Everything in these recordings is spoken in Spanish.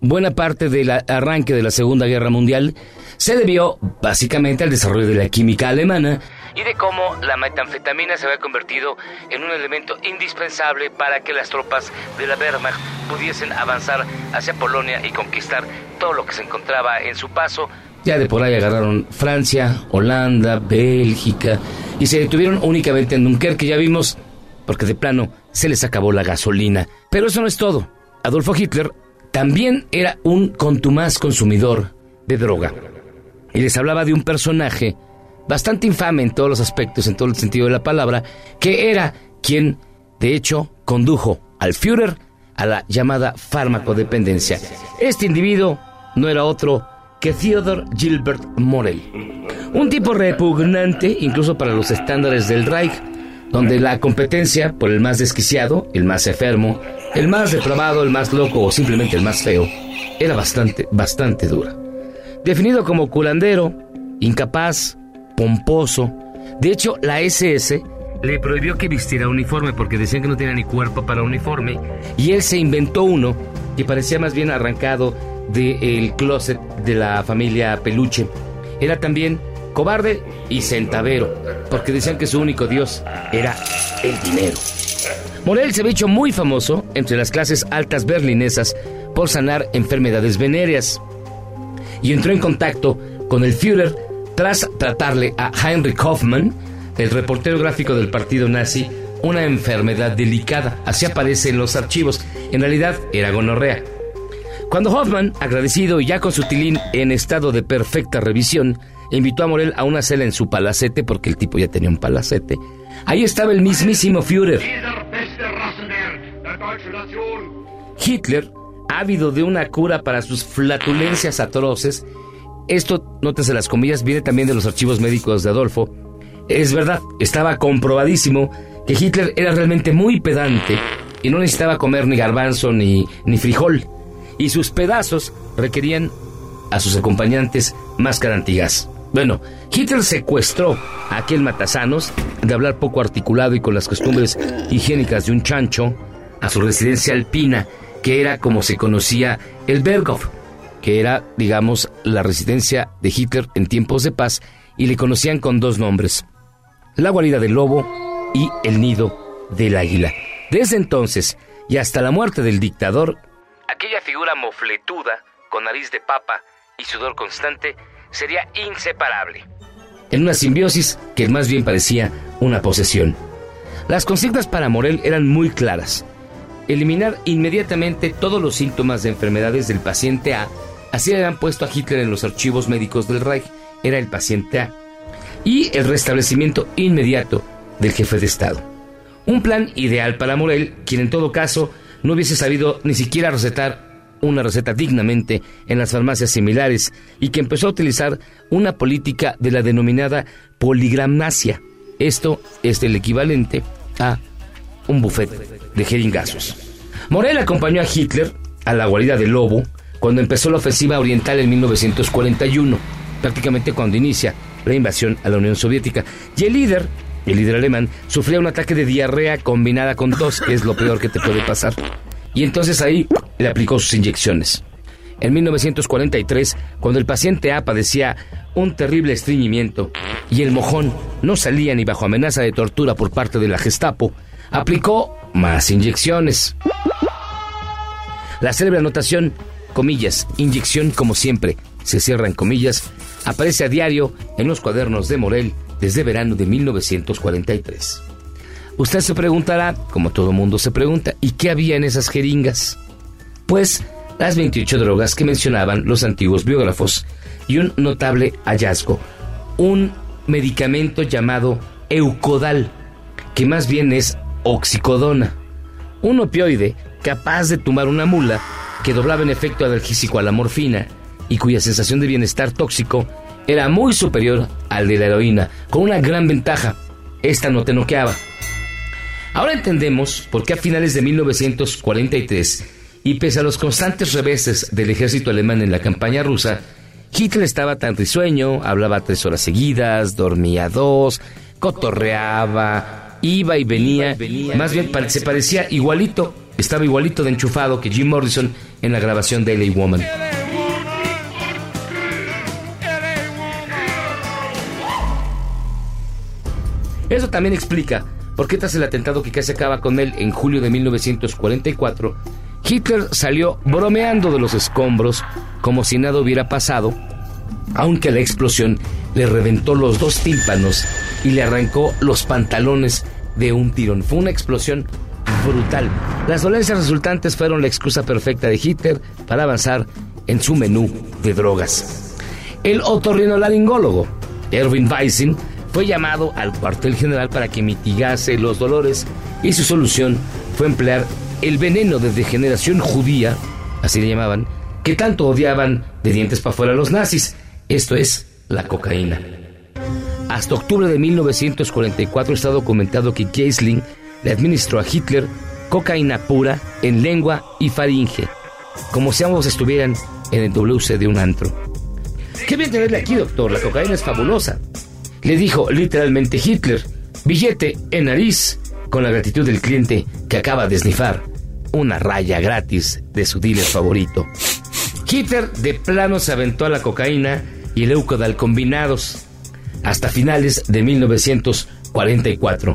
buena parte del arranque de la Segunda Guerra Mundial se debió básicamente al desarrollo de la química alemana y de cómo la metanfetamina se había convertido en un elemento indispensable para que las tropas de la Wehrmacht pudiesen avanzar hacia Polonia y conquistar todo lo que se encontraba en su paso. Ya de por ahí agarraron Francia, Holanda, Bélgica y se detuvieron únicamente en Dunkerque, ya vimos, porque de plano se les acabó la gasolina. Pero eso no es todo. Adolfo Hitler también era un contumaz consumidor de droga. Y les hablaba de un personaje bastante infame en todos los aspectos, en todo el sentido de la palabra, que era quien, de hecho, condujo al Führer a la llamada farmacodependencia. Este individuo no era otro que Theodor Gilbert Morel, un tipo repugnante incluso para los estándares del Reich, donde la competencia por el más desquiciado, el más enfermo, el más depravado, el más loco o simplemente el más feo, era bastante, bastante dura. Definido como culandero, incapaz, pomposo. De hecho, la SS le prohibió que vistiera uniforme porque decían que no tenía ni cuerpo para uniforme. Y él se inventó uno que parecía más bien arrancado del closet de la familia Peluche. Era también cobarde y centavero, porque decían que su único dios era el dinero. Morel se había hecho muy famoso entre las clases altas berlinesas por sanar enfermedades venéreas y entró en contacto con el Führer tras tratarle a Heinrich Hoffmann, el reportero gráfico del partido nazi, una enfermedad delicada. Así aparece en los archivos. En realidad era gonorrea. Cuando Hoffman, agradecido y ya con su tilín en estado de perfecta revisión, invitó a Morel a una cela en su palacete, porque el tipo ya tenía un palacete, ahí estaba el mismísimo Führer. Hitler, ávido de una cura para sus flatulencias atroces, esto, nótese las comillas, viene también de los archivos médicos de Adolfo. Es verdad, estaba comprobadísimo que Hitler era realmente muy pedante y no necesitaba comer ni garbanzo ni, ni frijol. Y sus pedazos requerían a sus acompañantes máscara antigas. Bueno, Hitler secuestró a aquel matasanos de hablar poco articulado y con las costumbres higiénicas de un chancho a su residencia alpina, que era como se conocía el Berghof, que era, digamos, la residencia de Hitler en tiempos de paz, y le conocían con dos nombres, la guarida del lobo y el nido del águila. Desde entonces y hasta la muerte del dictador, aquella figura mofletuda, con nariz de papa y sudor constante, sería inseparable. En una simbiosis que más bien parecía una posesión. Las consignas para Morel eran muy claras. Eliminar inmediatamente todos los síntomas de enfermedades del paciente A Así le habían puesto a Hitler en los archivos médicos del Reich, era el paciente A. Y el restablecimiento inmediato del jefe de Estado. Un plan ideal para Morel, quien en todo caso no hubiese sabido ni siquiera recetar una receta dignamente en las farmacias similares y que empezó a utilizar una política de la denominada poligramnasia. Esto es el equivalente a un buffet de jeringazos. Morel acompañó a Hitler a la guarida del lobo, cuando empezó la ofensiva oriental en 1941, prácticamente cuando inicia la invasión a la Unión Soviética. Y el líder, el líder alemán, sufría un ataque de diarrea combinada con tos, que es lo peor que te puede pasar. Y entonces ahí le aplicó sus inyecciones. En 1943, cuando el paciente A padecía un terrible estreñimiento y el mojón no salía ni bajo amenaza de tortura por parte de la Gestapo, aplicó más inyecciones. La célebre anotación comillas, inyección como siempre, se cierran comillas, aparece a diario en los cuadernos de Morel desde verano de 1943. Usted se preguntará, como todo mundo se pregunta, ¿y qué había en esas jeringas? Pues las 28 drogas que mencionaban los antiguos biógrafos y un notable hallazgo, un medicamento llamado Eucodal, que más bien es oxicodona, un opioide capaz de tumbar una mula que doblaba en efecto analgésico a la morfina y cuya sensación de bienestar tóxico era muy superior al de la heroína, con una gran ventaja. Esta no te noqueaba, Ahora entendemos por qué a finales de 1943, y pese a los constantes reveses del ejército alemán en la campaña rusa, Hitler estaba tan risueño, hablaba tres horas seguidas, dormía dos, cotorreaba, iba y venía, más bien se parecía igualito, estaba igualito de enchufado que Jim Morrison en la grabación de LA Woman. Eso también explica por qué tras el atentado que casi acaba con él en julio de 1944, Hitler salió bromeando de los escombros como si nada hubiera pasado, aunque la explosión le reventó los dos tímpanos y le arrancó los pantalones de un tirón. Fue una explosión brutal. Las dolencias resultantes fueron la excusa perfecta de Hitler para avanzar en su menú de drogas. El otorrinolaringólogo Erwin Weissing fue llamado al cuartel general para que mitigase los dolores y su solución fue emplear el veneno de degeneración judía, así le llamaban, que tanto odiaban de dientes para afuera los nazis. Esto es la cocaína. Hasta octubre de 1944 está documentado que Geisling le administró a Hitler cocaína pura en lengua y faringe, como si ambos estuvieran en el WC de un antro. Qué bien tenerle aquí, doctor, la cocaína es fabulosa. Le dijo literalmente Hitler, billete en nariz, con la gratitud del cliente que acaba de esnifar una raya gratis de su dealer favorito. Hitler de plano se aventó a la cocaína y el Eucodal combinados hasta finales de 1944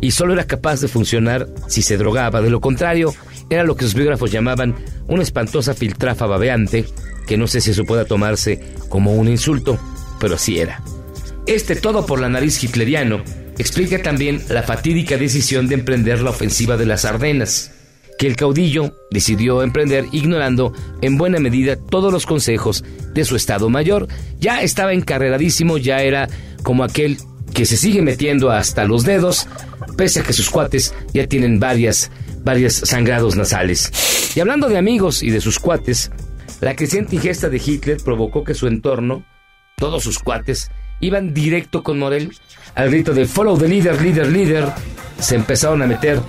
y solo era capaz de funcionar si se drogaba, de lo contrario era lo que sus biógrafos llamaban una espantosa filtrafa babeante que no sé si eso pueda tomarse como un insulto, pero así era. Este todo por la nariz hitleriano explica también la fatídica decisión de emprender la ofensiva de las Ardenas, que el caudillo decidió emprender ignorando en buena medida todos los consejos de su Estado Mayor. Ya estaba encarreradísimo, ya era como aquel que se sigue metiendo hasta los dedos, pese a que sus cuates ya tienen varias, varias sangrados nasales. Y hablando de amigos y de sus cuates, la creciente ingesta de Hitler provocó que su entorno, todos sus cuates, iban directo con Morel al grito de follow the leader, leader, leader. Se empezaron a meter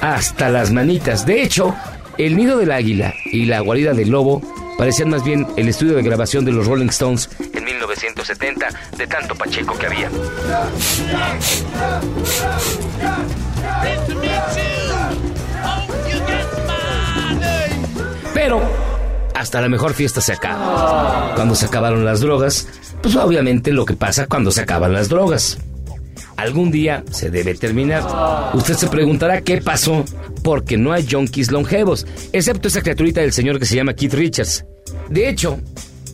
hasta las manitas. De hecho, el nido del águila y la guarida del lobo parecían más bien el estudio de grabación de los Rolling Stones en 1970, de tanto Pacheco que había. Pero hasta la mejor fiesta se acaba. Cuando se acabaron las drogas, pues obviamente lo que pasa cuando se acaban las drogas. Algún día se debe terminar. Usted se preguntará qué pasó, porque no hay junkies longevos, excepto esa criaturita del señor que se llama Keith Richards. De hecho,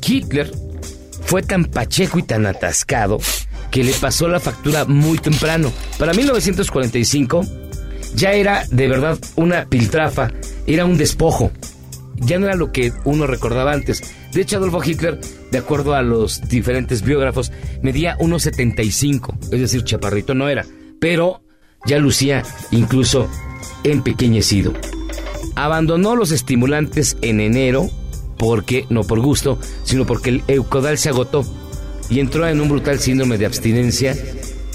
Hitler fue tan pacheco y tan atascado que le pasó la factura muy temprano. Para 1945 ya era de verdad una piltrafa, era un despojo. Ya no era lo que uno recordaba antes. De hecho, Adolfo Hitler, de acuerdo a los diferentes biógrafos, medía 1,75, es decir, chaparrito no era, pero ya lucía incluso empequeñecido. Abandonó los estimulantes en enero, porque, no por gusto, sino porque el eucodal se agotó y entró en un brutal síndrome de abstinencia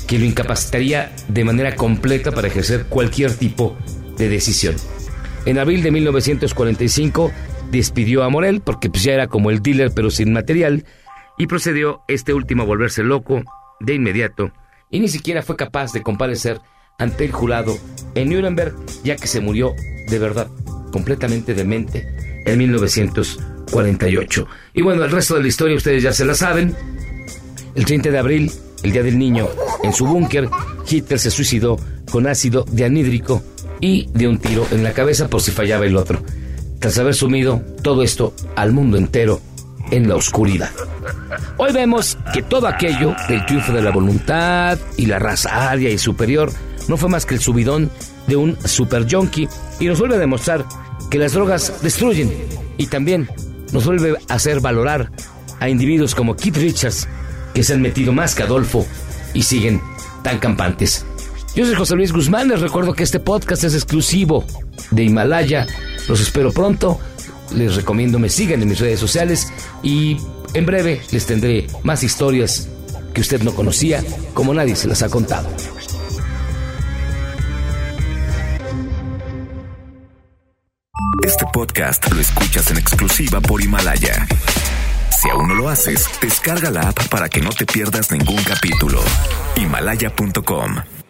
que lo incapacitaría de manera completa para ejercer cualquier tipo de decisión. En abril de 1945 despidió a Morel porque pues, ya era como el dealer pero sin material y procedió este último a volverse loco de inmediato y ni siquiera fue capaz de comparecer ante el jurado en Nuremberg ya que se murió de verdad completamente demente en 1948. Y bueno, el resto de la historia ustedes ya se la saben. El 30 de abril, el Día del Niño, en su búnker, Hitler se suicidó con ácido dianhídrico y de un tiro en la cabeza por si fallaba el otro tras haber sumido todo esto al mundo entero en la oscuridad. Hoy vemos que todo aquello del triunfo de la voluntad y la raza aria y superior no fue más que el subidón de un super junkie y nos vuelve a demostrar que las drogas destruyen y también nos vuelve a hacer valorar a individuos como Keith Richards que se han metido más que Adolfo y siguen tan campantes. Yo soy José Luis Guzmán, les recuerdo que este podcast es exclusivo de Himalaya los espero pronto. Les recomiendo me sigan en mis redes sociales y en breve les tendré más historias que usted no conocía como nadie se las ha contado. Este podcast lo escuchas en exclusiva por Himalaya. Si aún no lo haces, descarga la app para que no te pierdas ningún capítulo. Himalaya.com